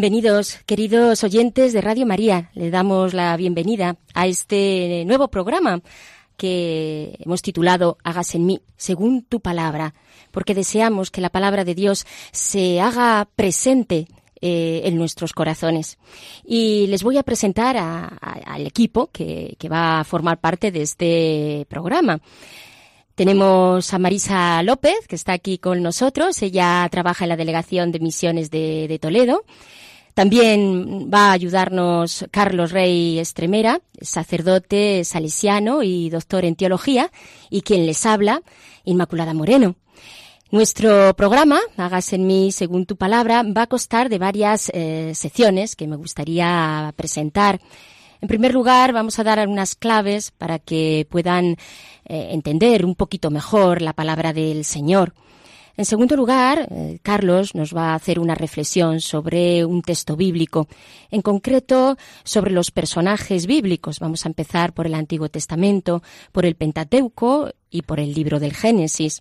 Bienvenidos, queridos oyentes de Radio María. Le damos la bienvenida a este nuevo programa que hemos titulado Hágase en mí, según tu palabra, porque deseamos que la palabra de Dios se haga presente eh, en nuestros corazones. Y les voy a presentar a- al equipo que, va a formar parte de este programa. Tenemos a Marisa López, que está aquí con nosotros. Ella trabaja en la Delegación de Misiones de Toledo. También va a ayudarnos Carlos Rey Estremera, sacerdote salesiano y doctor en teología, y quien les habla, Inmaculada Moreno. Nuestro programa, Hágase en mí según tu palabra, va a constar de varias eh, secciones que me gustaría presentar. En primer lugar, vamos a dar algunas claves para que puedan eh, entender un poquito mejor la palabra del Señor. En segundo lugar, eh, Carlos nos va a hacer una reflexión sobre un texto bíblico, en concreto sobre los personajes bíblicos. Vamos a empezar por el Antiguo Testamento, por el Pentateuco y por el libro del Génesis.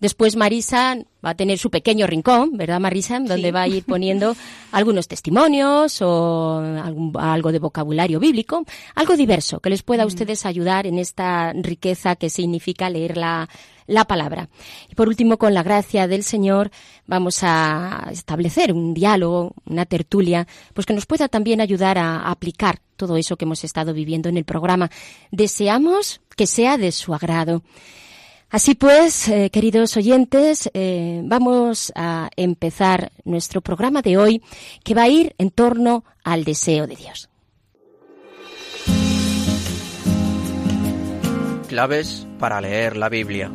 Después Marisa va a tener su pequeño rincón, ¿verdad Marisa? Donde va a ir poniendo algunos testimonios o algún- algo de vocabulario bíblico, algo diverso que les pueda a ustedes ayudar en esta riqueza que significa leer la, la palabra. Y por último, con la gracia del Señor, vamos a establecer un diálogo, una tertulia, pues que nos pueda también ayudar a aplicar todo eso que hemos estado viviendo en el programa. Deseamos que sea de su agrado. Así pues, eh, queridos oyentes, eh, vamos a empezar nuestro programa de hoy que va a ir en torno al deseo de Dios. Claves para leer la Biblia.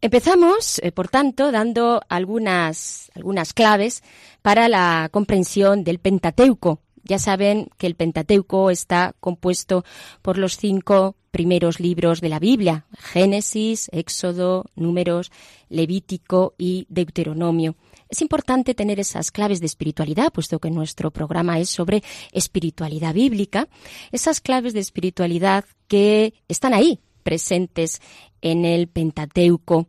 Empezamos, eh, por tanto, dando algunas, algunas claves para la comprensión del Pentateuco. Ya saben que el Pentateuco está compuesto por los cinco primeros libros de la Biblia, Génesis, Éxodo, Números, Levítico y Deuteronomio. Es importante tener esas claves de espiritualidad, puesto que nuestro programa es sobre espiritualidad bíblica, esas claves de espiritualidad que están ahí, presentes en el Pentateuco,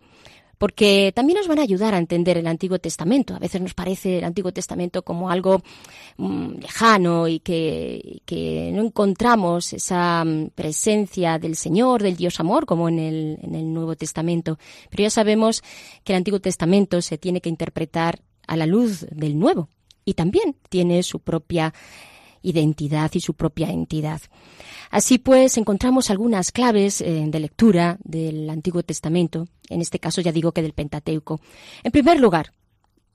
porque también nos van a ayudar a entender el Antiguo Testamento. A veces nos parece el Antiguo Testamento como algo mm, lejano y que, no encontramos esa mm, presencia del Señor, del Dios amor, como en el Nuevo Testamento. Pero ya sabemos que el Antiguo Testamento se tiene que interpretar a la luz del Nuevo y también tiene su propia identidad y su propia entidad. Así pues, encontramos algunas claves eh, de lectura del Antiguo Testamento, en este caso ya digo que del Pentateuco. En primer lugar,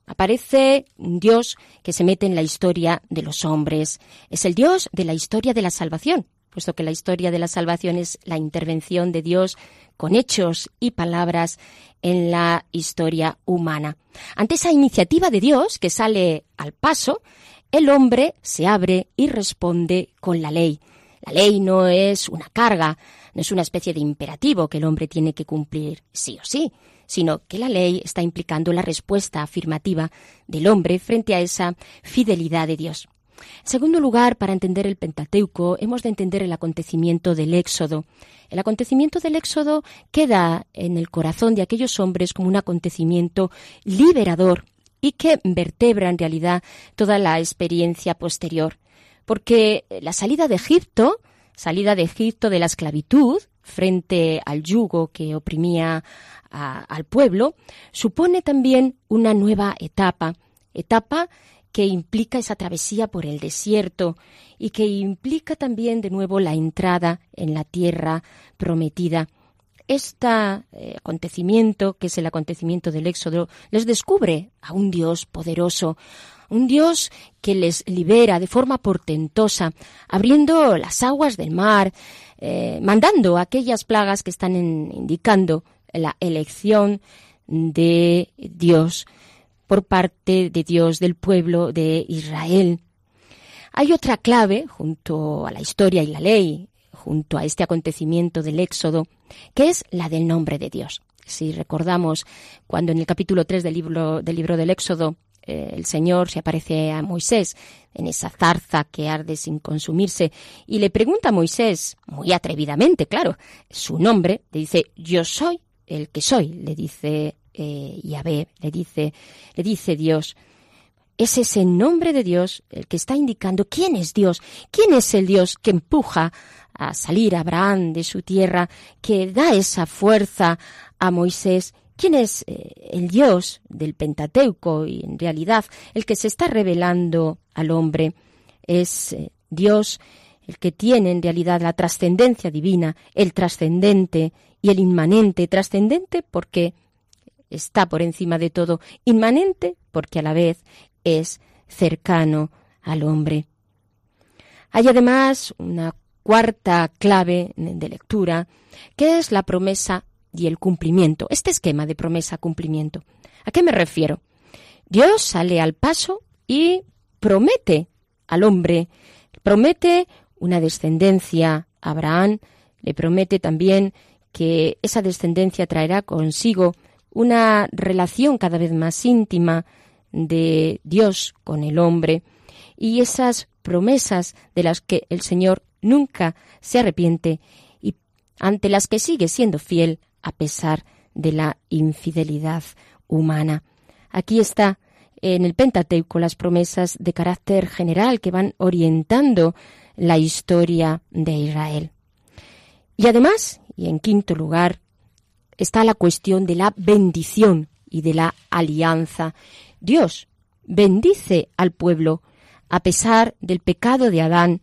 aparece un Dios que se mete en la historia de los hombres. Es el Dios de la historia de la salvación, puesto que la historia de la salvación es la intervención de Dios con hechos y palabras en la historia humana. Ante esa iniciativa de Dios que sale al paso, el hombre se abre y responde con la ley. La ley no es una carga, no es una especie de imperativo que el hombre tiene que cumplir sí o sí, sino que la ley está implicando la respuesta afirmativa del hombre frente a esa fidelidad de Dios. En segundo lugar, para entender el Pentateuco, hemos de entender el acontecimiento del Éxodo. El acontecimiento del Éxodo queda en el corazón de aquellos hombres como un acontecimiento liberador y que vertebra en realidad toda la experiencia posterior. Porque la salida de Egipto, salida de Egipto de la esclavitud, frente al yugo que oprimía al pueblo, supone también una nueva etapa, etapa que implica esa travesía por el desierto y que implica también de nuevo la entrada en la tierra prometida. Este acontecimiento, que es el acontecimiento del Éxodo, les descubre a un Dios poderoso, un Dios que les libera de forma portentosa, abriendo las aguas del mar, eh, mandando aquellas plagas que están indicando la elección de Dios por parte de Dios del pueblo de Israel. Hay otra clave junto a la historia y la ley, junto a este acontecimiento del Éxodo, que es la del nombre de Dios. Si recordamos cuando en el capítulo 3 del libro del, libro del Éxodo eh, el Señor se aparece a Moisés en esa zarza que arde sin consumirse y le pregunta a Moisés, muy atrevidamente, claro, su nombre, le dice, yo soy el que soy, le dice eh, Yahvé, le dice, le dice Dios. Es ese nombre de Dios el que está indicando quién es Dios, quién es el Dios que empuja a salir Abraham de su tierra, que da esa fuerza a Moisés quién es eh, el Dios del Pentateuco y en realidad el que se está revelando al hombre es eh, Dios el que tiene en realidad la trascendencia divina, el trascendente y el inmanente, trascendente porque está por encima de todo, inmanente porque a la vez es cercano al hombre. Hay además una cuarta clave de lectura, que es la promesa y el cumplimiento, este esquema de promesa-cumplimiento. ¿A qué me refiero? Dios sale al paso y promete al hombre, promete una descendencia a Abraham, le promete también que esa descendencia traerá consigo una relación cada vez más íntima de Dios con el hombre y esas promesas de las que el Señor nunca se arrepiente y ante las que sigue siendo fiel a pesar de la infidelidad humana. Aquí está en el Pentateuco las promesas de carácter general que van orientando la historia de Israel. Y además, y en quinto lugar, está la cuestión de la bendición y de la alianza. Dios bendice al pueblo a pesar del pecado de Adán,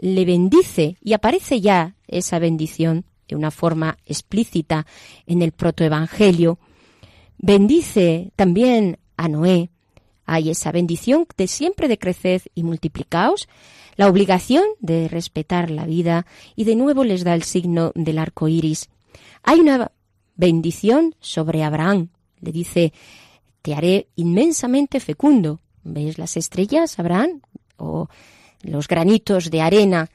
le bendice y aparece ya esa bendición de una forma explícita en el protoevangelio. Bendice también a Noé. Hay esa bendición de siempre de crecer y multiplicaos, la obligación de respetar la vida y de nuevo les da el signo del arco iris. Hay una bendición sobre Abraham. Le dice, te haré inmensamente fecundo. ¿Ves las estrellas, Abraham? O los granitos de arena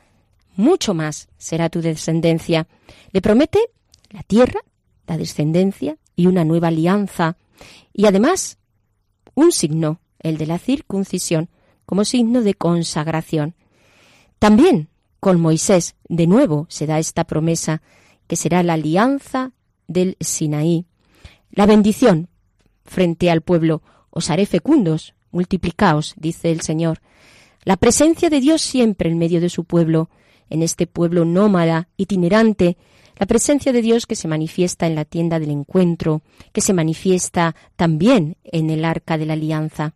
mucho más será tu descendencia. Le promete la tierra, la descendencia y una nueva alianza. Y además, un signo, el de la circuncisión, como signo de consagración. También con Moisés, de nuevo, se da esta promesa, que será la alianza del Sinaí. La bendición frente al pueblo, os haré fecundos, multiplicaos, dice el Señor. La presencia de Dios siempre en medio de su pueblo, en este pueblo nómada, itinerante, la presencia de Dios que se manifiesta en la tienda del encuentro, que se manifiesta también en el arca de la alianza.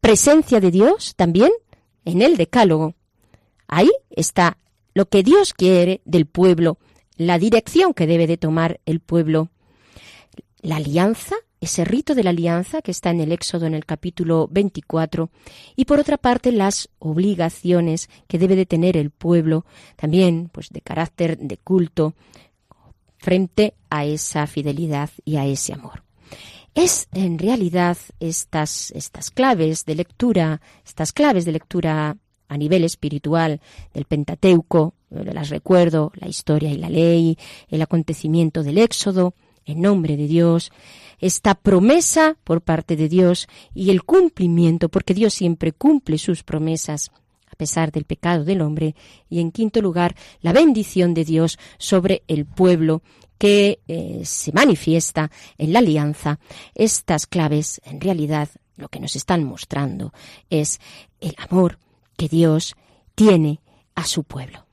Presencia de Dios también en el decálogo. Ahí está lo que Dios quiere del pueblo, la dirección que debe de tomar el pueblo. La alianza ese rito de la alianza que está en el Éxodo en el capítulo 24 y por otra parte las obligaciones que debe de tener el pueblo también pues de carácter de culto frente a esa fidelidad y a ese amor. Es en realidad estas estas claves de lectura, estas claves de lectura a nivel espiritual del Pentateuco, las recuerdo, la historia y la ley, el acontecimiento del Éxodo, en nombre de Dios, esta promesa por parte de Dios y el cumplimiento, porque Dios siempre cumple sus promesas a pesar del pecado del hombre, y en quinto lugar, la bendición de Dios sobre el pueblo que eh, se manifiesta en la alianza. Estas claves, en realidad, lo que nos están mostrando es el amor que Dios tiene a su pueblo.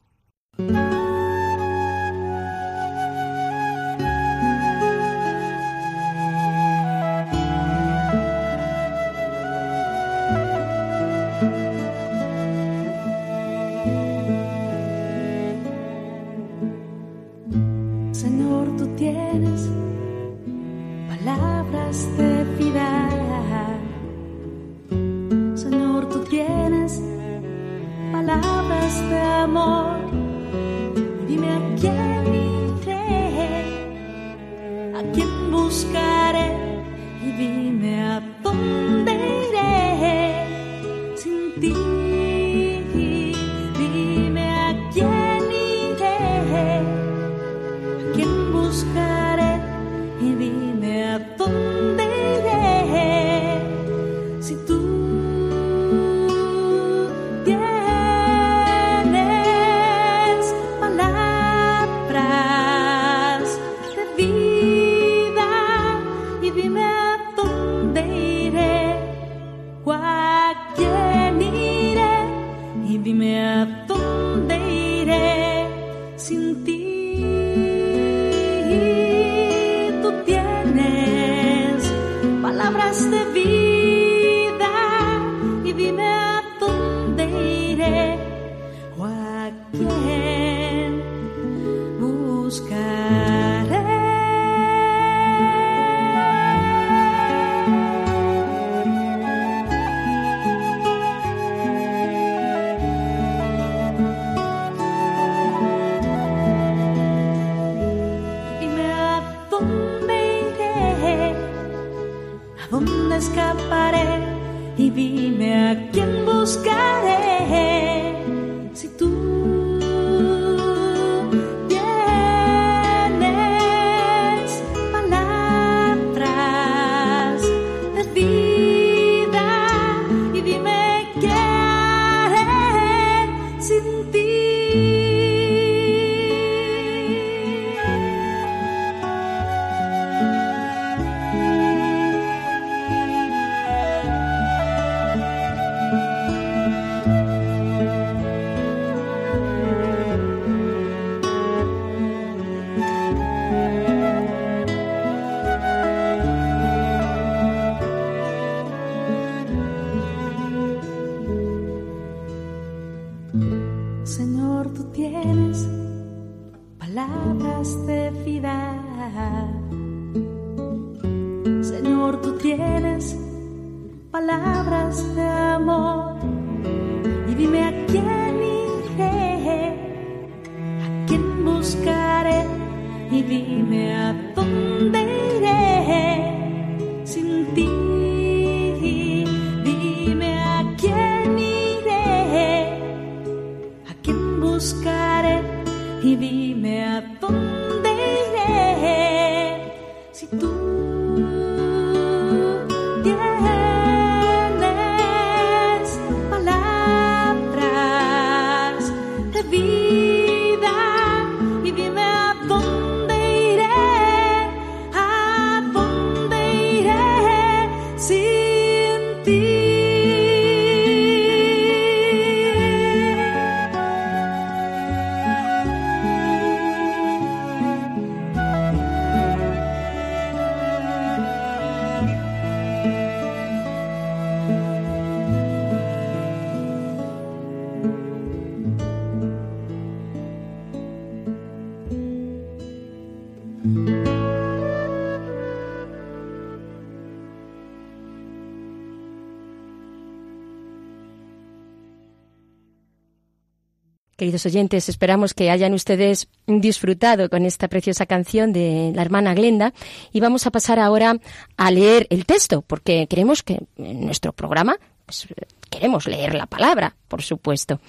Oyentes, esperamos que hayan ustedes disfrutado con esta preciosa canción de la hermana Glenda y vamos a pasar ahora a leer el texto, porque queremos que en nuestro programa pues, queremos leer la palabra, por supuesto.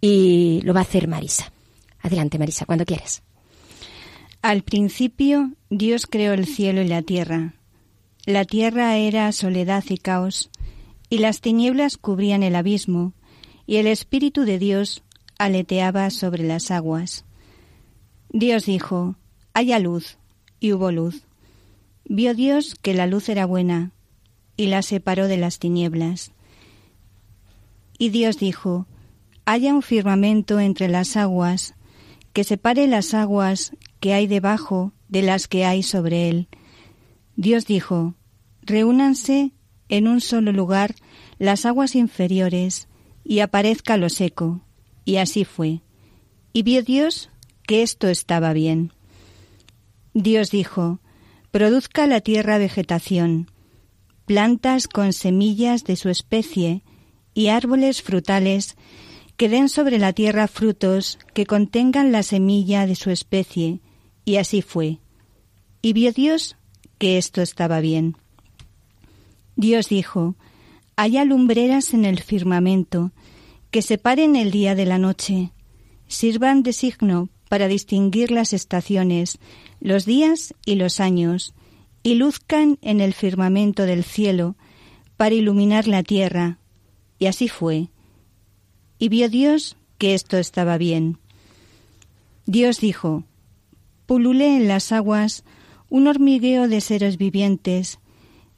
Y lo va a hacer Marisa. Adelante, Marisa, cuando quieras. Al principio Dios creó el cielo y la tierra. La tierra era soledad y caos, y las tinieblas cubrían el abismo, y el Espíritu de Dios aleteaba sobre las aguas. Dios dijo, haya luz, y hubo luz. Vio Dios que la luz era buena, y la separó de las tinieblas. Y Dios dijo, haya un firmamento entre las aguas, que separe las aguas que hay debajo de las que hay sobre él. Dios dijo, reúnanse en un solo lugar las aguas inferiores, y aparezca lo seco. Y así fue. Y vio Dios que esto estaba bien. Dios dijo, produzca la tierra vegetación, plantas con semillas de su especie y árboles frutales que den sobre la tierra frutos que contengan la semilla de su especie. Y así fue. Y vio Dios que esto estaba bien. Dios dijo, haya lumbreras en el firmamento, que separen el día de la noche, sirvan de signo para distinguir las estaciones, los días y los años, y luzcan en el firmamento del cielo, para iluminar la tierra. Y así fue. Y vio Dios que esto estaba bien. Dios dijo, Pulule en las aguas un hormigueo de seres vivientes,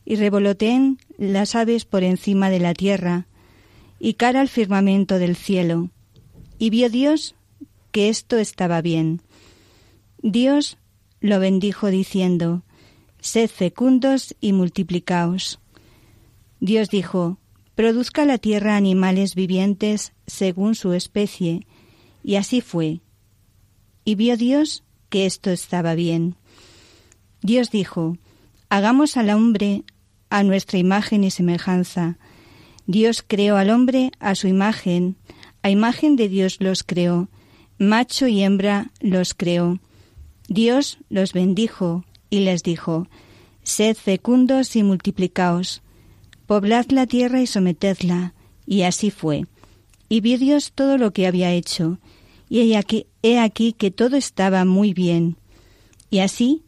y revoloteen las aves por encima de la tierra, y cara al firmamento del cielo. Y vio Dios que esto estaba bien. Dios lo bendijo diciendo, Sed fecundos y multiplicaos. Dios dijo, Produzca la tierra animales vivientes según su especie, y así fue. Y vio Dios que esto estaba bien. Dios dijo, Hagamos al hombre a nuestra imagen y semejanza. Dios creó al hombre a su imagen, a imagen de Dios los creó, macho y hembra los creó. Dios los bendijo y les dijo, Sed fecundos y multiplicaos, poblad la tierra y sometedla. Y así fue. Y vio Dios todo lo que había hecho, y he aquí, que todo estaba muy bien. Y así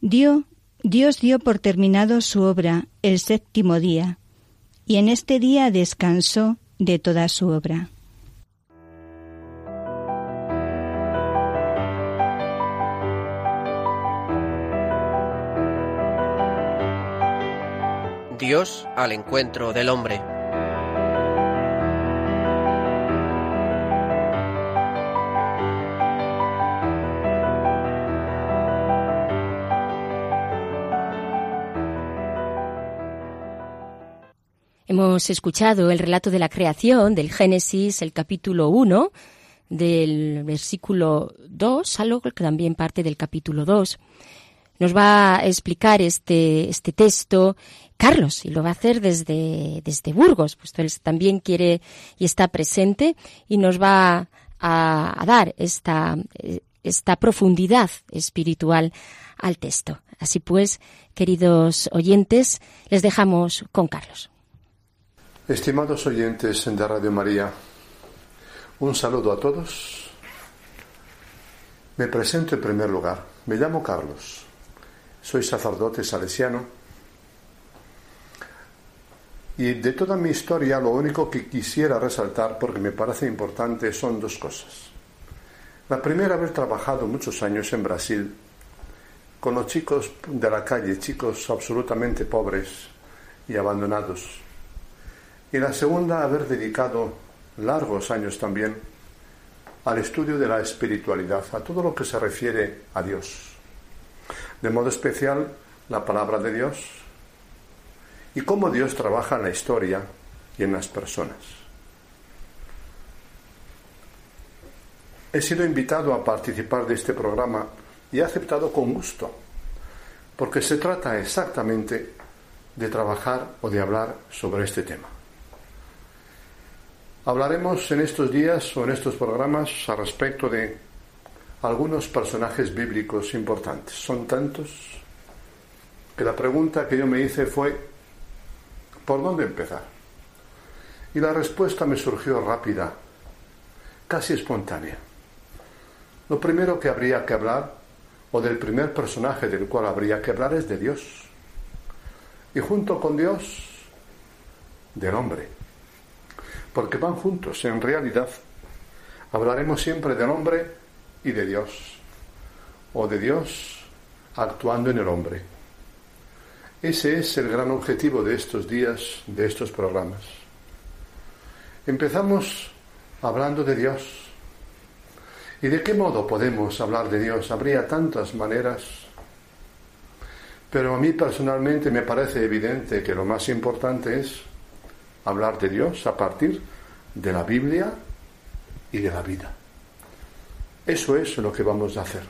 dio Dios dio por terminado su obra el séptimo día, y en este día descansó de toda su obra. Dios al encuentro del hombre. Hemos escuchado el relato de la creación del Génesis, el capítulo 1, del versículo 2, algo que también parte del capítulo 2. Nos va a explicar este, este texto Carlos y lo va a hacer desde, desde Burgos, puesto él también quiere y está presente y nos va a, a dar esta, esta profundidad espiritual al texto. Así pues, queridos oyentes, les dejamos con Carlos. Estimados oyentes de Radio María, un saludo a todos. Me presento en primer lugar. Me llamo Carlos. Soy sacerdote salesiano. Y de toda mi historia lo único que quisiera resaltar, porque me parece importante, son dos cosas. La primera, haber trabajado muchos años en Brasil con los chicos de la calle, chicos absolutamente pobres y abandonados y la segunda, haber dedicado largos años también al estudio de la espiritualidad, a todo lo que se refiere a Dios. De modo especial, la palabra de Dios y cómo Dios trabaja en la historia y en las personas. He sido invitado a participar de este programa y he aceptado con gusto, porque se trata exactamente de trabajar o de hablar sobre este tema. Hablaremos en estos días o en estos programas a respecto de algunos personajes bíblicos importantes. Son tantos que la pregunta que yo me hice fue, ¿por dónde empezar? Y la respuesta me surgió rápida, casi espontánea. Lo primero que habría que hablar, o del primer personaje del cual habría que hablar, es de Dios. Y junto con Dios, del hombre porque van juntos. En realidad, hablaremos siempre del hombre y de Dios, o de Dios actuando en el hombre. Ese es el gran objetivo de estos días, de estos programas. Empezamos hablando de Dios. ¿Y de qué modo podemos hablar de Dios? Habría tantas maneras. Pero a mí personalmente me parece evidente que lo más importante es hablar de Dios a partir de la Biblia y de la vida. Eso es lo que vamos a hacer.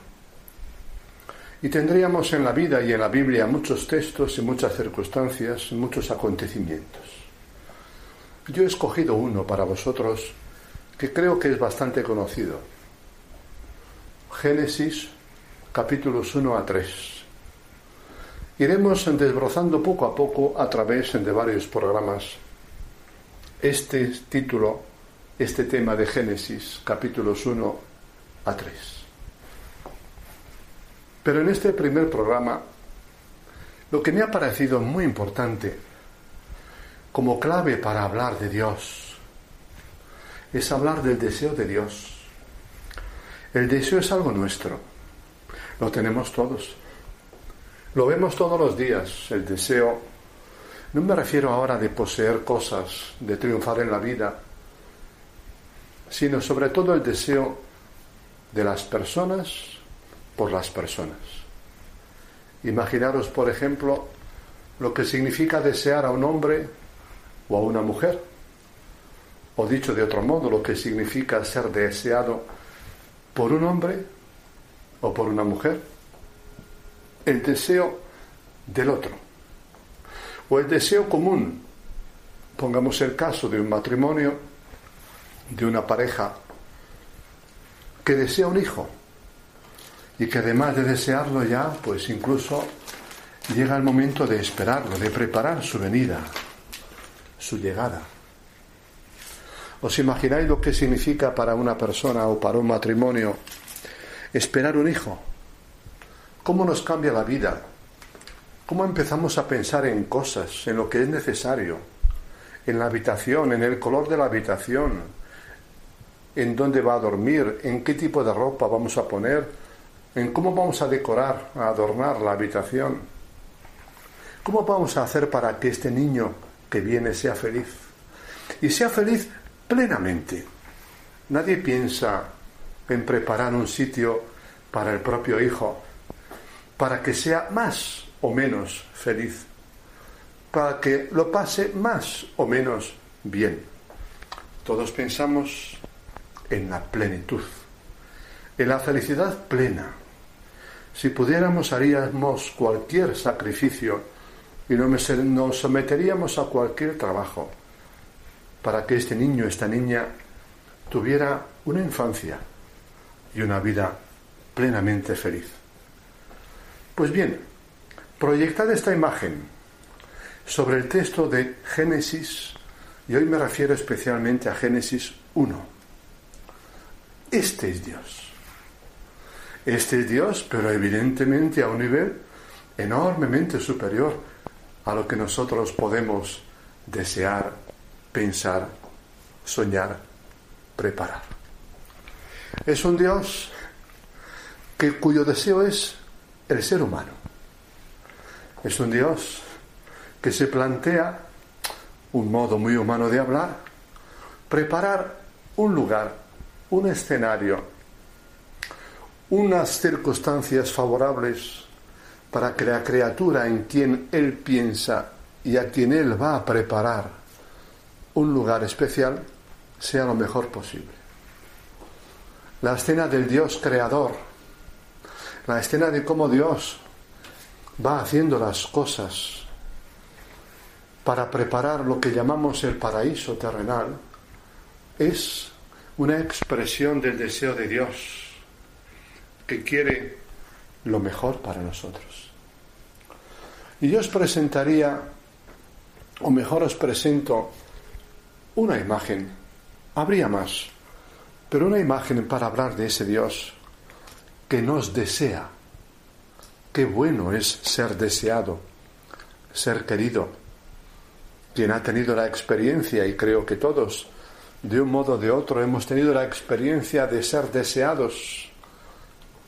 Y tendríamos en la vida y en la Biblia muchos textos y muchas circunstancias, muchos acontecimientos. Yo he escogido uno para vosotros que creo que es bastante conocido. Génesis capítulos 1 a 3. Iremos desbrozando poco a poco a través de varios programas este título, este tema de Génesis capítulos 1 a 3. Pero en este primer programa, lo que me ha parecido muy importante como clave para hablar de Dios es hablar del deseo de Dios. El deseo es algo nuestro, lo tenemos todos, lo vemos todos los días, el deseo. No me refiero ahora de poseer cosas, de triunfar en la vida, sino sobre todo el deseo de las personas por las personas. Imaginaros, por ejemplo, lo que significa desear a un hombre o a una mujer, o dicho de otro modo, lo que significa ser deseado por un hombre o por una mujer, el deseo del otro, o el deseo común, pongamos el caso de un matrimonio, de una pareja que desea un hijo, y que además de desearlo ya, pues incluso llega el momento de esperarlo, de preparar su venida, su llegada. ¿Os imagináis lo que significa para una persona o para un matrimonio esperar un hijo? ¿Cómo nos cambia la vida? ¿Cómo empezamos a pensar en cosas, en lo que es necesario, en la habitación, en el color de la habitación, en dónde va a dormir, en qué tipo de ropa vamos a poner, en cómo vamos a decorar, a adornar la habitación. ¿Cómo vamos a hacer para que este niño que viene sea feliz? Y sea feliz plenamente. Nadie piensa en preparar un sitio para el propio hijo, para que sea más o menos feliz, para que lo pase más o menos bien. Todos pensamos en la plenitud, en la felicidad plena, si pudiéramos haríamos cualquier sacrificio y nos someteríamos a cualquier trabajo para que este niño, esta niña, tuviera una infancia y una vida plenamente feliz. Pues bien, proyectad esta imagen sobre el texto de Génesis, y hoy me refiero especialmente a Génesis 1. Este es Dios. Este es Dios, pero evidentemente a un nivel enormemente superior a lo que nosotros podemos desear, pensar, soñar, preparar. Es un Dios que, cuyo deseo es el ser humano. Es un Dios que se plantea un modo muy humano de hablar, preparar un lugar, un escenario, unas circunstancias favorables para que la criatura en quien Él piensa y a quien Él va a preparar un lugar especial sea lo mejor posible. La escena del Dios creador, la escena de cómo Dios va haciendo las cosas para preparar lo que llamamos el paraíso terrenal, es una expresión del deseo de Dios que quiere lo mejor para nosotros. Y yo os presentaría, o mejor os presento, una imagen. Habría más, pero una imagen para hablar de ese Dios que nos desea. Qué bueno es ser deseado, ser querido. Quien ha tenido la experiencia, y creo que todos, de un modo o de otro, hemos tenido la experiencia de ser deseados,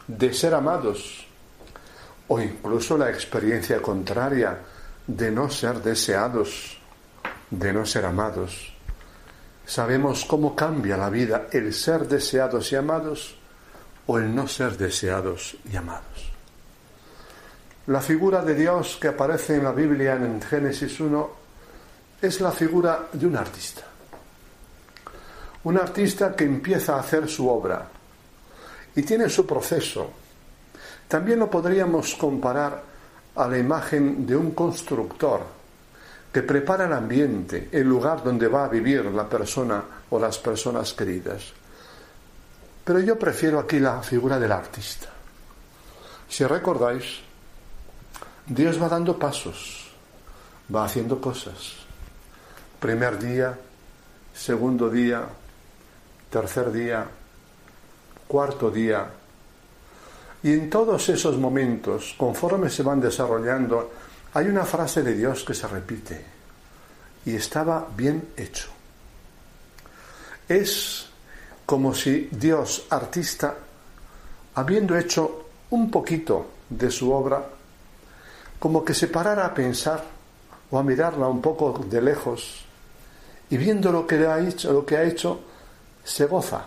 de ser amados o incluso la experiencia contraria de no ser deseados, de no ser amados. Sabemos cómo cambia la vida el ser deseados y amados o el no ser deseados y amados. La figura de Dios que aparece en la Biblia en Génesis 1 es la figura de un artista. Un artista que empieza a hacer su obra, y tiene su proceso, También lo podríamos comparar a la imagen de un constructor que prepara el ambiente, el lugar donde va a vivir la persona o las personas queridas. Pero yo prefiero aquí la figura del artista. Si recordáis, Dios va dando pasos, va haciendo cosas. Primer día, segundo día, tercer día, cuarto día. Y en todos esos momentos, conforme se van desarrollando, hay una frase de Dios que se repite. Y estaba bien hecho. Es como si Dios, artista, habiendo hecho un poquito de su obra, como que se parara a pensar o a mirarla un poco de lejos y viendo lo que ha hecho, lo que ha hecho, se goza,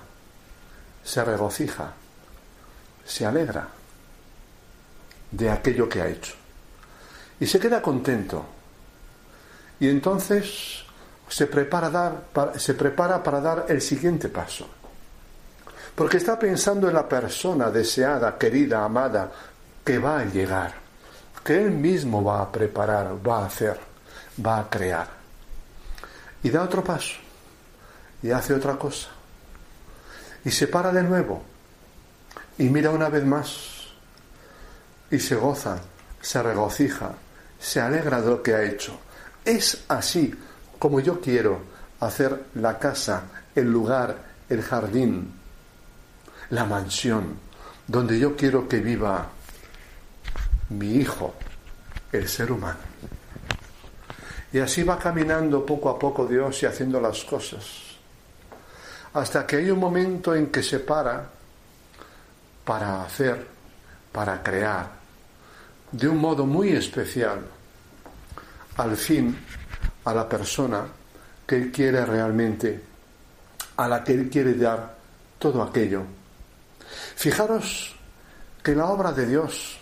se regocija, se alegra de aquello que ha hecho. Y se queda contento. Y entonces se prepara, dar, se prepara para dar el siguiente paso. Porque está pensando en la persona deseada, querida, amada, que va a llegar, que él mismo va a preparar, va a hacer, va a crear. Y da otro paso, y hace otra cosa, y se para de nuevo, y mira una vez más, y se goza, se regocija, se alegra de lo que ha hecho. Es así como yo quiero hacer la casa, el lugar, el jardín, la mansión donde yo quiero que viva mi hijo, el ser humano. Y así va caminando poco a poco Dios y haciendo las cosas, hasta que hay un momento en que se para para hacer, para crear, de un modo muy especial, al fin, a la persona que Él quiere realmente, a la que Él quiere dar todo aquello Fijaros que la obra de Dios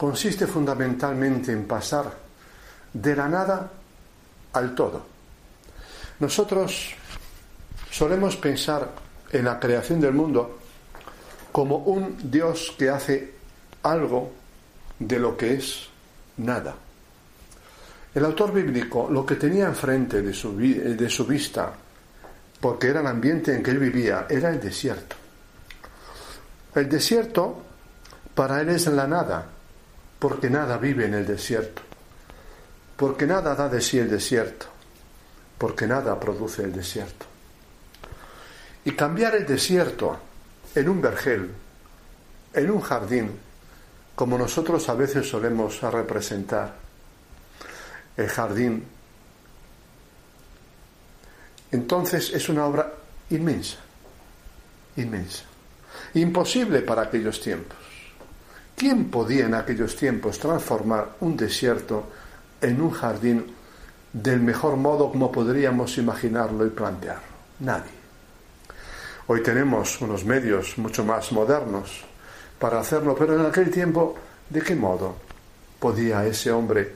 consiste fundamentalmente en pasar de la nada al todo. Nosotros solemos pensar en la creación del mundo como un Dios que hace algo de lo que es nada. El autor bíblico lo que tenía enfrente de su, de su vista, porque era el ambiente en que él vivía, era el desierto. El desierto para él es la nada, porque nada vive en el desierto, porque nada da de sí el desierto, porque nada produce el desierto. Y cambiar el desierto en un vergel, en un jardín, como nosotros a veces solemos representar el jardín, entonces es una obra inmensa, inmensa. Imposible para aquellos tiempos. ¿Quién podía en aquellos tiempos transformar un desierto en un jardín del mejor modo como podríamos imaginarlo y plantearlo? Nadie. Hoy tenemos unos medios mucho más modernos para hacerlo, pero en aquel tiempo, ¿de qué modo podía ese hombre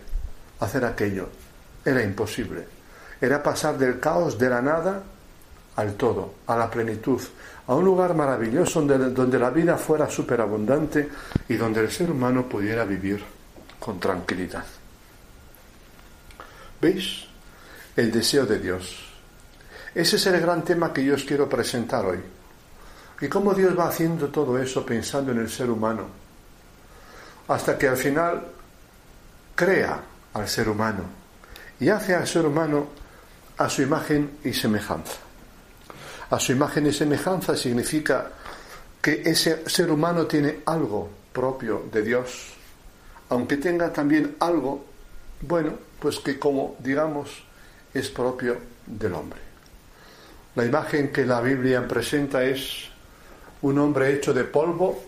hacer aquello? Era imposible. Era pasar del caos de la nada al todo, a la plenitud, a un lugar maravilloso donde, donde la vida fuera superabundante y donde el ser humano pudiera vivir con tranquilidad. ¿Veis? El deseo de Dios. Ese es el gran tema que yo os quiero presentar hoy. Y cómo Dios va haciendo todo eso pensando en el ser humano, hasta que al final crea al ser humano y hace al ser humano a su imagen y semejanza a su imagen y semejanza significa que ese ser humano tiene algo propio de Dios, aunque tenga también algo, bueno, pues que como digamos es propio del hombre. La imagen que la Biblia presenta es un hombre hecho de polvo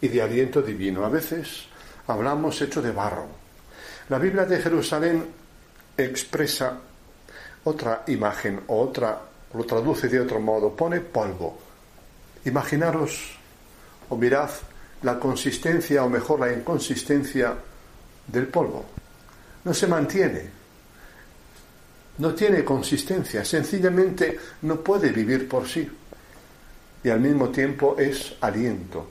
y de aliento divino. A veces hablamos hecho de barro. La Biblia de Jerusalén expresa otra imagen o otra lo traduce de otro modo, pone polvo. Imaginaros o mirad la consistencia o mejor la inconsistencia del polvo. No se mantiene, no tiene consistencia, sencillamente no puede vivir por sí. Y al mismo tiempo es aliento,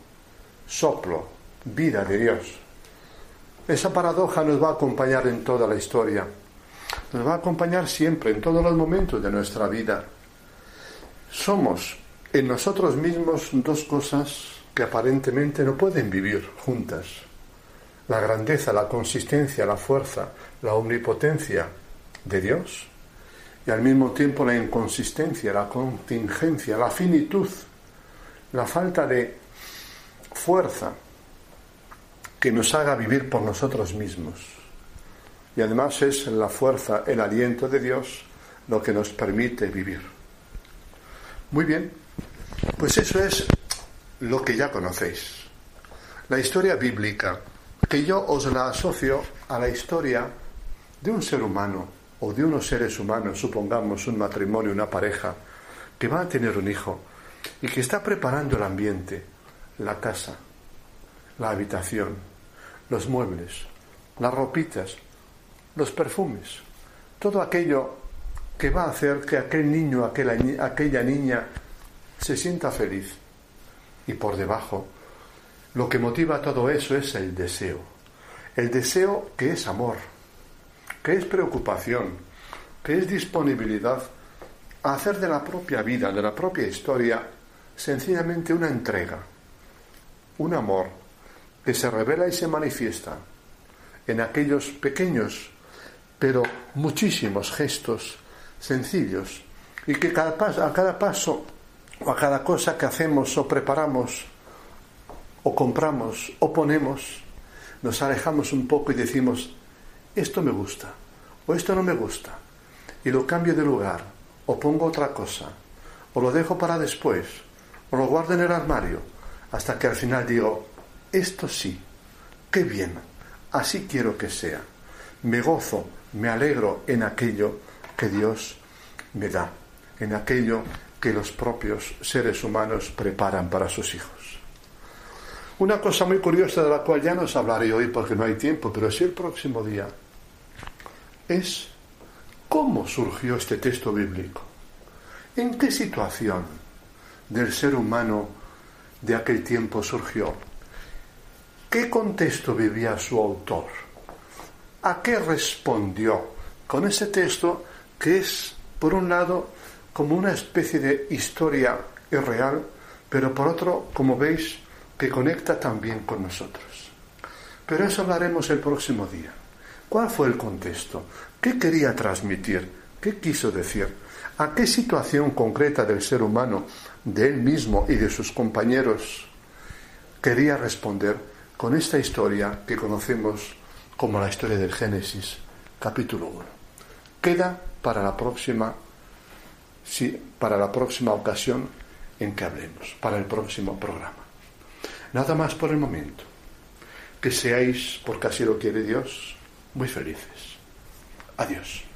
soplo, vida de Dios. Esa paradoja nos va a acompañar en toda la historia, nos va a acompañar siempre, en todos los momentos de nuestra vida. Somos en nosotros mismos dos cosas que aparentemente no pueden vivir juntas. La grandeza, la consistencia, la fuerza, la omnipotencia de Dios y al mismo tiempo la inconsistencia, la contingencia, la finitud, la falta de fuerza que nos haga vivir por nosotros mismos. Y además es la fuerza, el aliento de Dios lo que nos permite vivir. Muy bien, pues eso es lo que ya conocéis. La historia bíblica, que yo os la asocio a la historia de un ser humano o de unos seres humanos, supongamos un matrimonio, una pareja, que va a tener un hijo y que está preparando el ambiente, la casa, la habitación, los muebles, las ropitas, los perfumes, todo aquello que va a hacer que aquel niño, aquella, aquella niña se sienta feliz. Y por debajo, lo que motiva todo eso es el deseo. El deseo que es amor, que es preocupación, que es disponibilidad a hacer de la propia vida, de la propia historia, sencillamente una entrega, un amor que se revela y se manifiesta en aquellos pequeños, pero muchísimos gestos sencillos y que a cada paso o a cada cosa que hacemos o preparamos o compramos o ponemos, nos alejamos un poco y decimos, esto me gusta o esto no me gusta y lo cambio de lugar o pongo otra cosa o lo dejo para después o lo guardo en el armario hasta que al final digo, esto sí, qué bien, así quiero que sea. Me gozo, me alegro en aquello que Dios me da, en aquello que los propios seres humanos preparan para sus hijos. Una cosa muy curiosa de la cual ya no os hablaré hoy porque no hay tiempo, pero sí el próximo día, es cómo surgió este texto bíblico. ¿En qué situación del ser humano de aquel tiempo surgió? ¿Qué contexto vivía su autor? ¿A qué respondió con ese texto que es, por un lado, como una especie de historia irreal, pero por otro, como veis, que conecta también con nosotros? Pero eso hablaremos el próximo día. ¿Cuál fue el contexto? ¿Qué quería transmitir? ¿Qué quiso decir? ¿A qué situación concreta del ser humano, de él mismo y de sus compañeros, quería responder con esta historia que conocemos como la historia del Génesis, capítulo 1? Queda para la próxima, para la próxima ocasión en que hablemos, para el próximo programa. Nada más por el momento. Que seáis, porque así lo quiere Dios, muy felices. Adiós.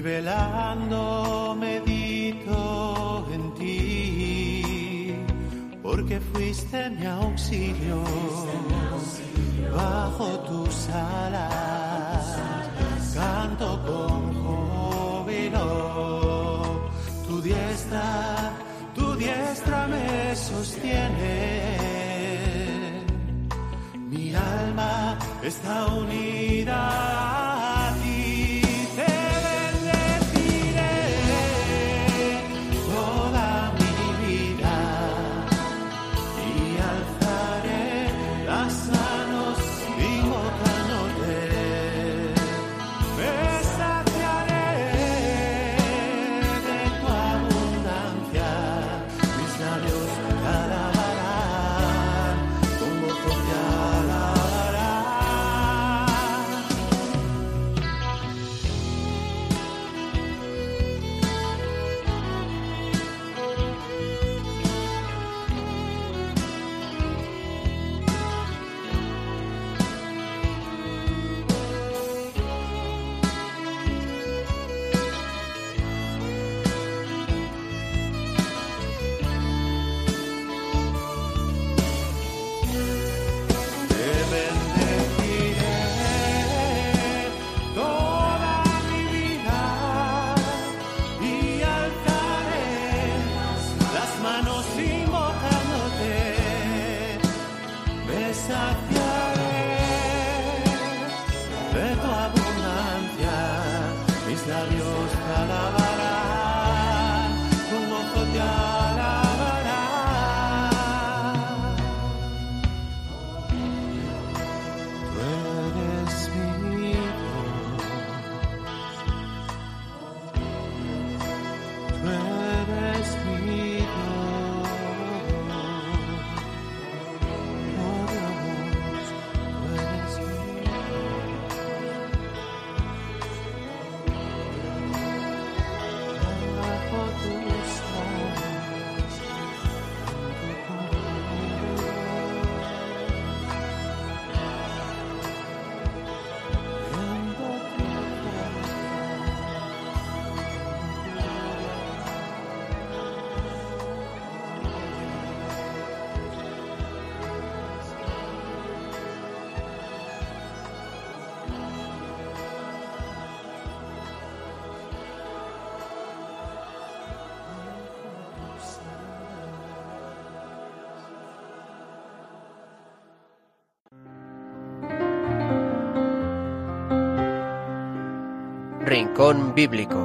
Y velando medito en ti, porque fuiste mi auxilio bajo tus alas, canto con júbilo, tu diestra, tu diestra me sostiene. Mi alma está unida Rincón Bíblico.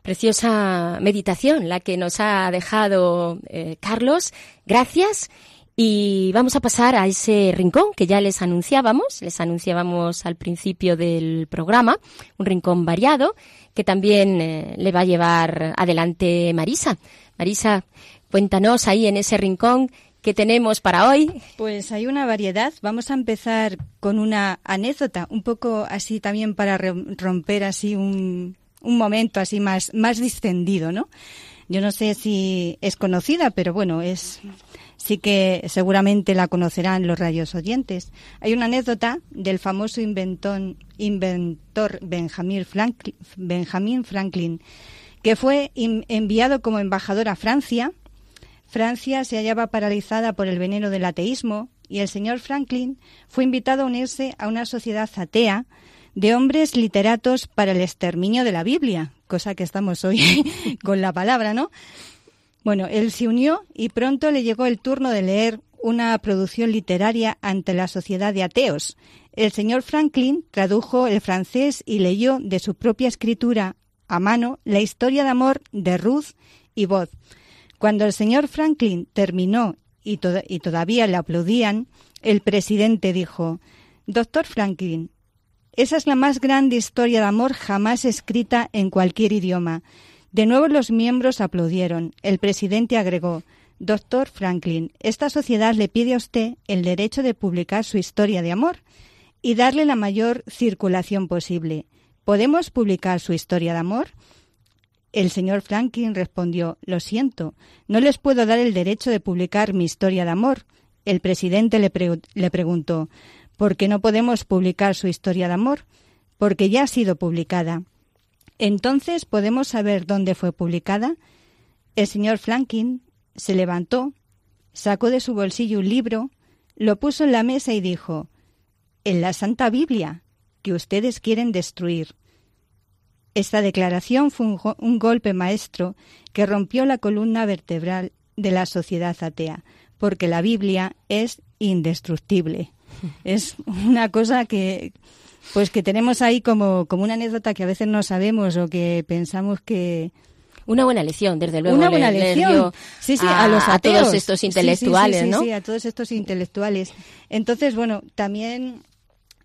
Preciosa meditación la que nos ha dejado eh, Carlos. Gracias. Y vamos a pasar a ese rincón que ya les anunciábamos, les anunciábamos al principio del programa, un rincón variado que también eh, le va a llevar adelante Marisa. Marisa, cuéntanos ahí en ese rincón que tenemos para hoy. Pues hay una variedad. Vamos a empezar con una anécdota, un poco así también para romper así un, un momento así más, más distendido, ¿no? Yo no sé si es conocida, pero bueno, es sí que seguramente la conocerán los radios oyentes. Hay una anécdota del famoso inventón- inventor Benjamin Franklin, Benjamin Franklin que fue enviado como embajador a Francia Francia se hallaba paralizada por el veneno del ateísmo y el señor Franklin fue invitado a unirse a una sociedad atea de hombres literatos para el exterminio de la Biblia, cosa que estamos hoy con la palabra, ¿no? Bueno, él se unió y pronto le llegó el turno de leer una producción literaria ante la sociedad de ateos. El señor Franklin tradujo el francés y leyó de su propia escritura a mano la historia de amor de Ruth y Boz. Cuando el señor Franklin terminó y, to- y todavía le aplaudían, el presidente dijo, Doctor Franklin, esa es la más grande historia de amor jamás escrita en cualquier idioma. De nuevo los miembros aplaudieron. El presidente agregó, Doctor Franklin, esta sociedad le pide a usted el derecho de publicar su historia de amor y darle la mayor circulación posible. ¿Podemos publicar su historia de amor? El señor Franklin respondió Lo siento, no les puedo dar el derecho de publicar mi historia de amor. el presidente le, pre- le preguntó, ¿por qué no podemos publicar su historia de amor? Porque ya ha sido publicada. Entonces, ¿podemos saber dónde fue publicada? El señor Flankin se levantó, sacó de su bolsillo un libro, lo puso en la mesa y dijo, en la Santa Biblia, que ustedes quieren destruir. Esta declaración fue un, un golpe maestro que rompió la columna vertebral de la sociedad atea, porque la Biblia es indestructible. Es una cosa que pues que tenemos ahí como, como una anécdota que a veces no sabemos o que pensamos que, Una buena lección, desde luego. una buena lección. Sí, sí, a, a, los a ateos. todos estos sí, intelectuales, sí, sí, ¿no? Sí, a todos estos intelectuales. Entonces, bueno, también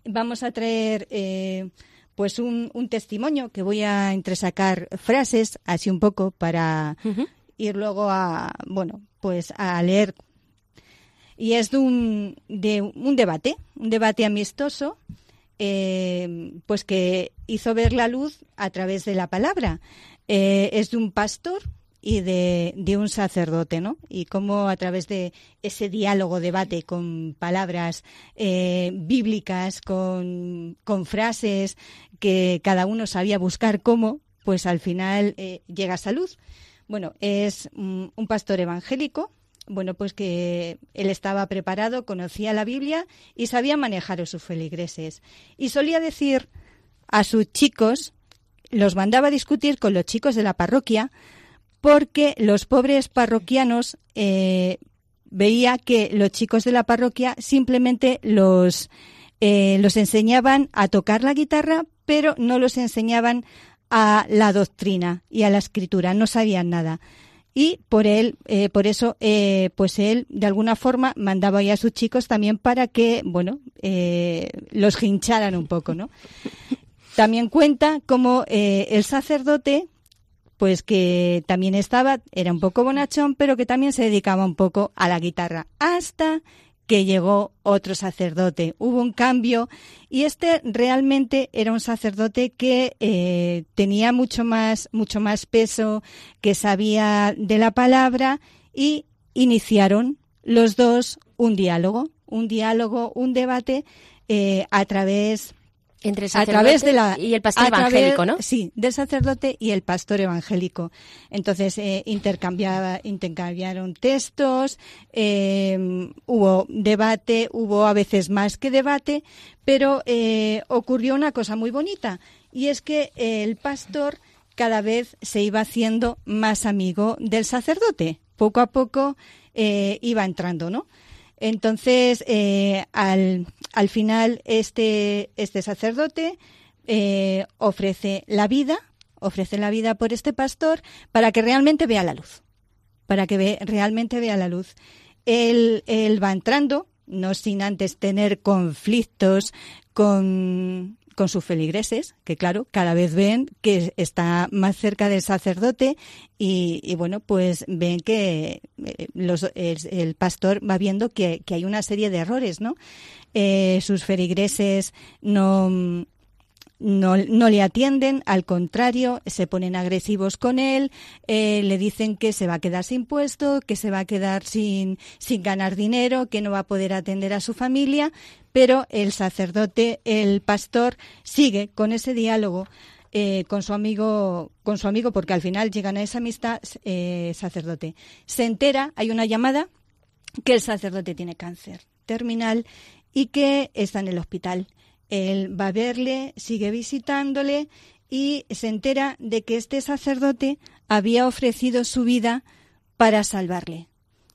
vamos a traer eh, pues un, un testimonio que voy a entresacar frases así un poco para ir luego a, bueno, pues a leer. Y es de un, de un debate, un debate amistoso, eh, pues que hizo ver la luz a través de la palabra. Eh, es de un pastor y de, de un sacerdote, ¿no? Y cómo a través de ese diálogo, debate con palabras eh, bíblicas, con, con frases que cada uno sabía buscar cómo, pues al final eh, llega a salud. Bueno, es mm, un pastor evangélico, bueno, pues que él estaba preparado, conocía la Biblia y sabía manejar a sus feligreses. Y solía decir a sus chicos, los mandaba a discutir con los chicos de la parroquia, porque los pobres parroquianos eh, veía que los chicos de la parroquia simplemente los, eh, los enseñaban a tocar la guitarra, pero no los enseñaban a la doctrina y a la escritura, no sabían nada. Y por él, eh, por eso, pues él de alguna forma mandaba ahí a sus chicos también para que, bueno, los hincharan un poco, ¿no? También cuenta como el sacerdote, pues que también estaba, era un poco bonachón, pero que también se dedicaba un poco a la guitarra, hasta que llegó otro sacerdote. Hubo un cambio y este realmente era un sacerdote que eh, tenía mucho más, mucho más peso, que sabía de la palabra y iniciaron los dos un diálogo, un diálogo, un debate eh, a través Entre el a través de la sacerdote y el pastor través- evangélico, ¿no? Sí, del sacerdote y el pastor evangélico. Entonces eh, intercambiaba, intercambiaron textos, eh, hubo debate, hubo a veces más que debate, pero eh, ocurrió una cosa muy bonita y es que el pastor cada vez se iba haciendo más amigo del sacerdote. Poco a poco eh, iba entrando, ¿no? Entonces, eh, al, al final, este, este sacerdote eh, ofrece la vida, ofrece la vida por este pastor para que realmente vea la luz, para que ve, realmente vea la luz. Él, él va entrando, no sin antes tener conflictos con, con sus feligreses, que claro, cada vez ven que está más cerca del sacerdote y, y bueno, pues ven que eh, los- el, el pastor va viendo que, que hay una serie de errores, ¿no? Eh, sus feligreses no, no, no le atienden, al contrario, se ponen agresivos con él, eh, le dicen que se va a quedar sin puesto, que se va a quedar sin, sin ganar dinero, que no va a poder atender a su familia, pero el sacerdote, el pastor, sigue con ese diálogo eh, con su amigo, con su amigo, porque al final llegan a esa amistad eh, sacerdote. Se entera, hay una llamada que el sacerdote tiene cáncer terminal y que está en el hospital. Él va a verle, sigue visitándole y se entera de que este sacerdote había ofrecido su vida para salvarle,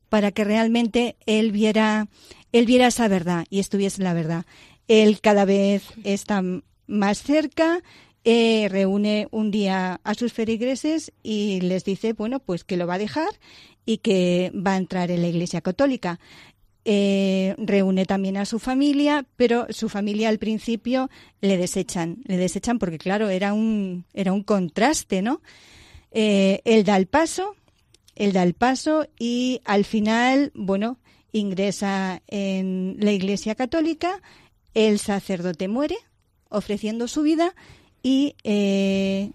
para que realmente él viera, él viera esa verdad y estuviese la verdad. Él cada vez está más cerca, eh, reúne un día a sus feligreses y les dice, bueno, pues que lo va a dejar y que va a entrar en la Iglesia Católica. Eh, reúne también a su familia, pero su familia al principio le desechan, le desechan porque claro era un era un contraste, ¿no? Eh, él da el paso, él da el paso y al final, bueno, ingresa en la Iglesia Católica, el sacerdote muere ofreciendo su vida y eh,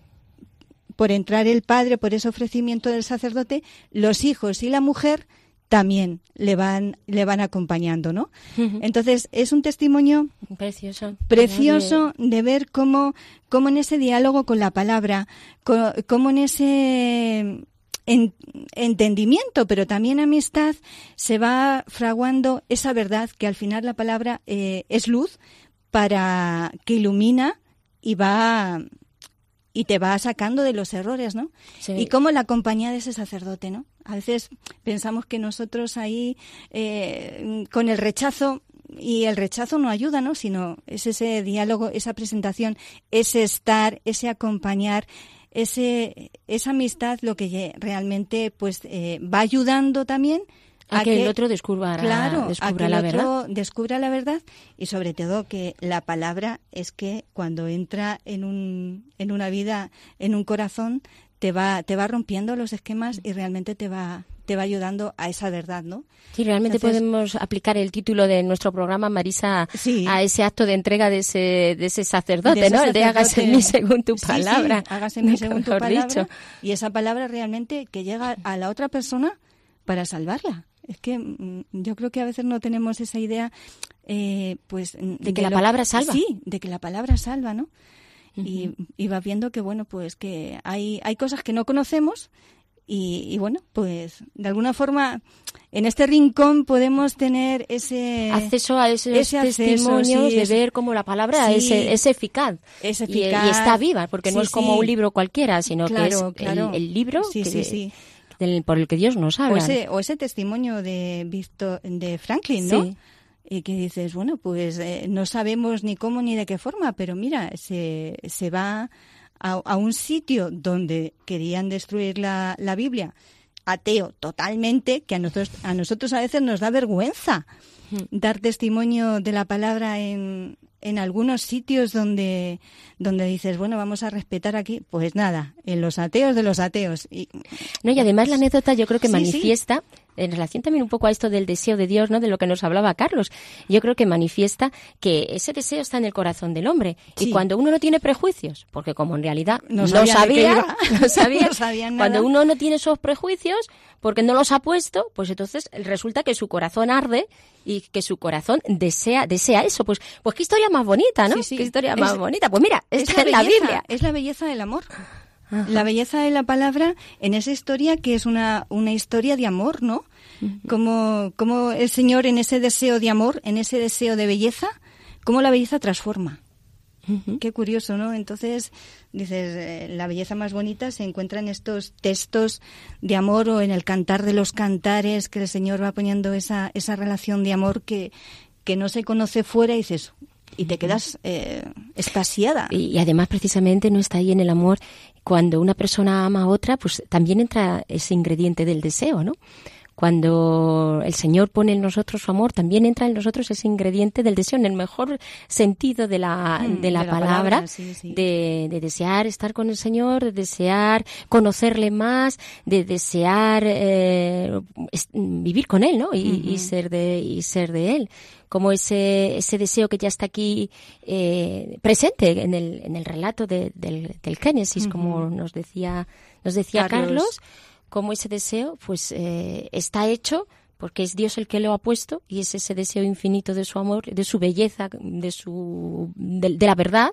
por entrar el padre, por ese ofrecimiento del sacerdote, los hijos y la mujer también le van, le van acompañando, ¿no? Entonces, es un testimonio Precioso. precioso de ver cómo, cómo en ese diálogo con la palabra, cómo en ese en- entendimiento, pero también amistad, se va fraguando esa verdad que al final la palabra eh, es luz para que ilumina y va y te va sacando de los errores, ¿no? Sí. Y como la compañía de ese sacerdote, ¿no? A veces pensamos que nosotros ahí eh, con el rechazo y el rechazo no ayuda, ¿no? Sino es ese diálogo, esa presentación, ese estar, ese acompañar, ese esa amistad lo que realmente pues eh, va ayudando también A que el otro descubra- claro, a que el la otro verdad. descubra la verdad y sobre todo que la palabra es que cuando entra en un en una vida, en un corazón, te va te va rompiendo los esquemas y realmente te va te va ayudando a esa verdad, ¿no? Sí, realmente Entonces- podemos aplicar el título de nuestro programa, Marisa, Sí. a ese acto de entrega de ese, de ese sacerdote, De ese ¿no? El de hágase en mí según tu Sí, sí, palabra. hágase en mí según tu palabra. dicho. Y esa palabra realmente que llega a la otra persona para salvarla. Es que mm, yo creo que a veces no tenemos esa idea, eh, pues... De que la palabra salva. Sí, de que la palabra salva, ¿no? y, y vas viendo que, bueno, pues que hay, hay cosas que no conocemos y, y, bueno, pues de alguna forma en este rincón podemos tener ese acceso a esos ese acceso, testimonios sí, de es- ver cómo la palabra Sí. es, es eficaz. Es Y- Y, eficaz. está viva, porque no es como un libro cualquiera, sino Claro, que es el- claro. el, libro Sí, que- sí, sí. Del- por el que Dios nos habla. O ese, o ese testimonio de Víctor, de Franklin, ¿no? Sí. Y que dices, bueno, pues eh, no sabemos ni cómo ni de qué forma, pero mira, se, se va a, a un sitio donde querían destruir la, la Biblia, ateo totalmente, que a nosotros, a nosotros a veces nos da vergüenza dar testimonio de la palabra en, en algunos sitios donde, donde dices, bueno, vamos a respetar aquí. Pues nada, en los ateos de los ateos. Y, No, y además la anécdota yo creo que Sí, manifiesta, en relación también un poco a esto del deseo de Dios, ¿no? De lo que nos hablaba Carlos. Yo creo que manifiesta que ese deseo está en el corazón del hombre. Y cuando uno no tiene prejuicios, porque como en realidad No no, sabía no sabía, No sabía nada. cuando uno no tiene esos prejuicios, porque no los ha puesto, pues entonces resulta que su corazón arde y que su corazón desea, desea eso. Pues, pues qué historia más bonita, ¿no? Sí, sí. Qué historia Es- más bonita. Pues mira, es la belleza, Biblia. Es la belleza del amor. La belleza de la palabra en esa historia que es una, una historia de amor, ¿no? Como, como el Señor en ese deseo de amor, en ese deseo de belleza, cómo la belleza transforma. Qué curioso, ¿no? Entonces, dices, eh, la belleza más bonita se encuentra en estos textos de amor o en el cantar de los cantares, que el Señor va poniendo esa, esa relación de amor que, que no se conoce fuera y dices, y te quedas eh, extasiada. Y, y además, precisamente, no está ahí en el amor. Cuando una persona ama a otra, pues también entra ese ingrediente del deseo, ¿no? Cuando el Señor pone en nosotros su amor, también entra en nosotros ese ingrediente del deseo, en el mejor sentido de la, Mm, de la de la palabra, palabra, sí, sí. De, de desear estar con el Señor, de desear conocerle más, de desear eh, es- vivir con Él, ¿no? Y, y ser de y ser de Él como ese, ese deseo que ya está aquí eh, presente en el, en el relato de- del, del Génesis, como nos decía, nos decía Carlos. Carlos, como ese deseo pues eh, está hecho porque es Dios el que lo ha puesto y es ese deseo infinito de su amor, de su belleza, de su de, de la verdad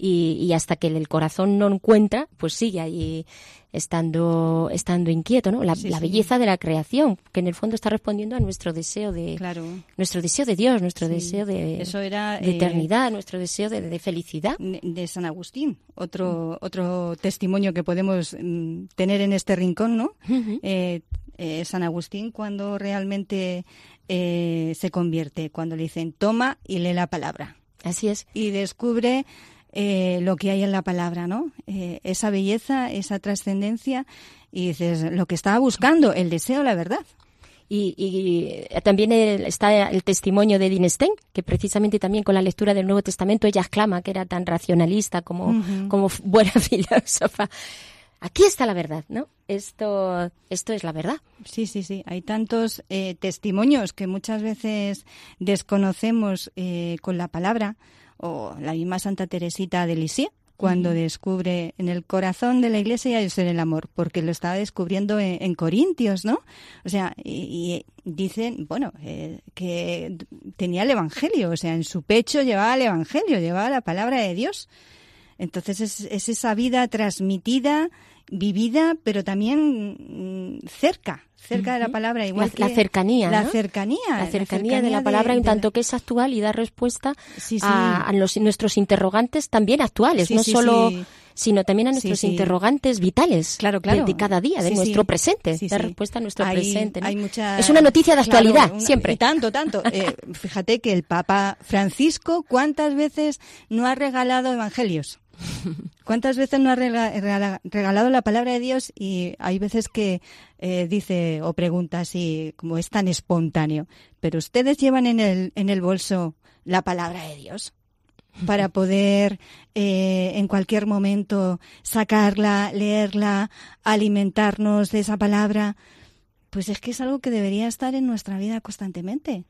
y, y hasta que el corazón no encuentra, pues sigue ahí estando estando inquieto, ¿no? La, Sí, la sí. belleza de la creación, que en el fondo está respondiendo a nuestro deseo de Claro. nuestro deseo de Dios, nuestro Sí. deseo de, Eso era, de eh, eternidad, nuestro deseo de, de felicidad. de San Agustín, otro otro testimonio que podemos mm, tener en este rincón, ¿no? Eh, eh, San Agustín cuando realmente se convierte, cuando le dicen toma y lee la palabra Así es. y descubre eh, lo que hay en la palabra, ¿no? Eh, esa belleza, esa trascendencia y dices lo que estaba buscando, el deseo, la verdad. Y, y también el- está el testimonio de Edith Stein, que precisamente también con la lectura del Nuevo Testamento ella exclama que era tan racionalista como, como buena filósofa. Aquí está la verdad, ¿no? Esto, esto es la verdad. Sí, sí, sí. Hay tantos eh, testimonios que muchas veces desconocemos eh, con la palabra, o la misma Santa Teresita de Lisieux, cuando descubre en el corazón de la iglesia ser el amor, porque lo estaba descubriendo en, en Corintios, ¿no? O sea, y, y dicen, bueno, eh, que tenía el Evangelio, o sea, en su pecho llevaba el Evangelio, llevaba la palabra de Dios. Entonces es, es esa vida transmitida, vivida, pero también mm, cerca, cerca de la palabra. Igual La- cercanía, La ¿no? cercanía. la cercanía de la palabra en tanto que es actual y da respuesta Sí, sí. a, a los, nuestros interrogantes también actuales, Sí, no solo sino también a nuestros interrogantes vitales Claro, claro. de, cada día, de nuestro presente, Sí, da respuesta a nuestro Hay- presente. ¿no? hay mucha- Es una noticia de Claro, actualidad, una- siempre. Y tanto, tanto. Eh, fíjate que el Papa Francisco, ¿cuántas veces no ha regalado evangelios? ¿Cuántas veces no ha rega- regala- regalado la palabra de Dios? Y hay veces que eh, dice o pregunta así, como es tan espontáneo, pero ustedes llevan en el, en el bolso la palabra de Dios para poder eh, en cualquier momento sacarla, leerla, alimentarnos de esa palabra. Pues es que es algo que debería estar en nuestra vida constantemente.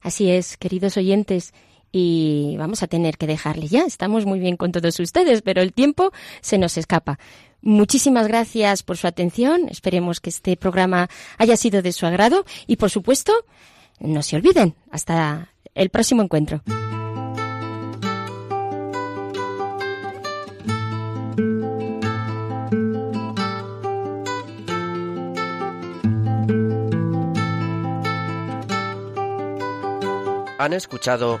Así es, queridos oyentes. Y vamos a tener que dejarle ya. Estamos muy bien con todos ustedes, pero el tiempo se nos escapa. Muchísimas gracias por su atención. Esperemos que este programa haya sido de su agrado. Y por supuesto, no se olviden. Hasta el próximo encuentro. Han escuchado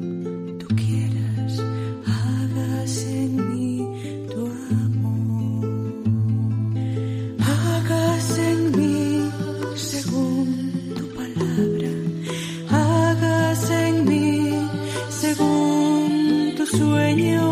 sueño,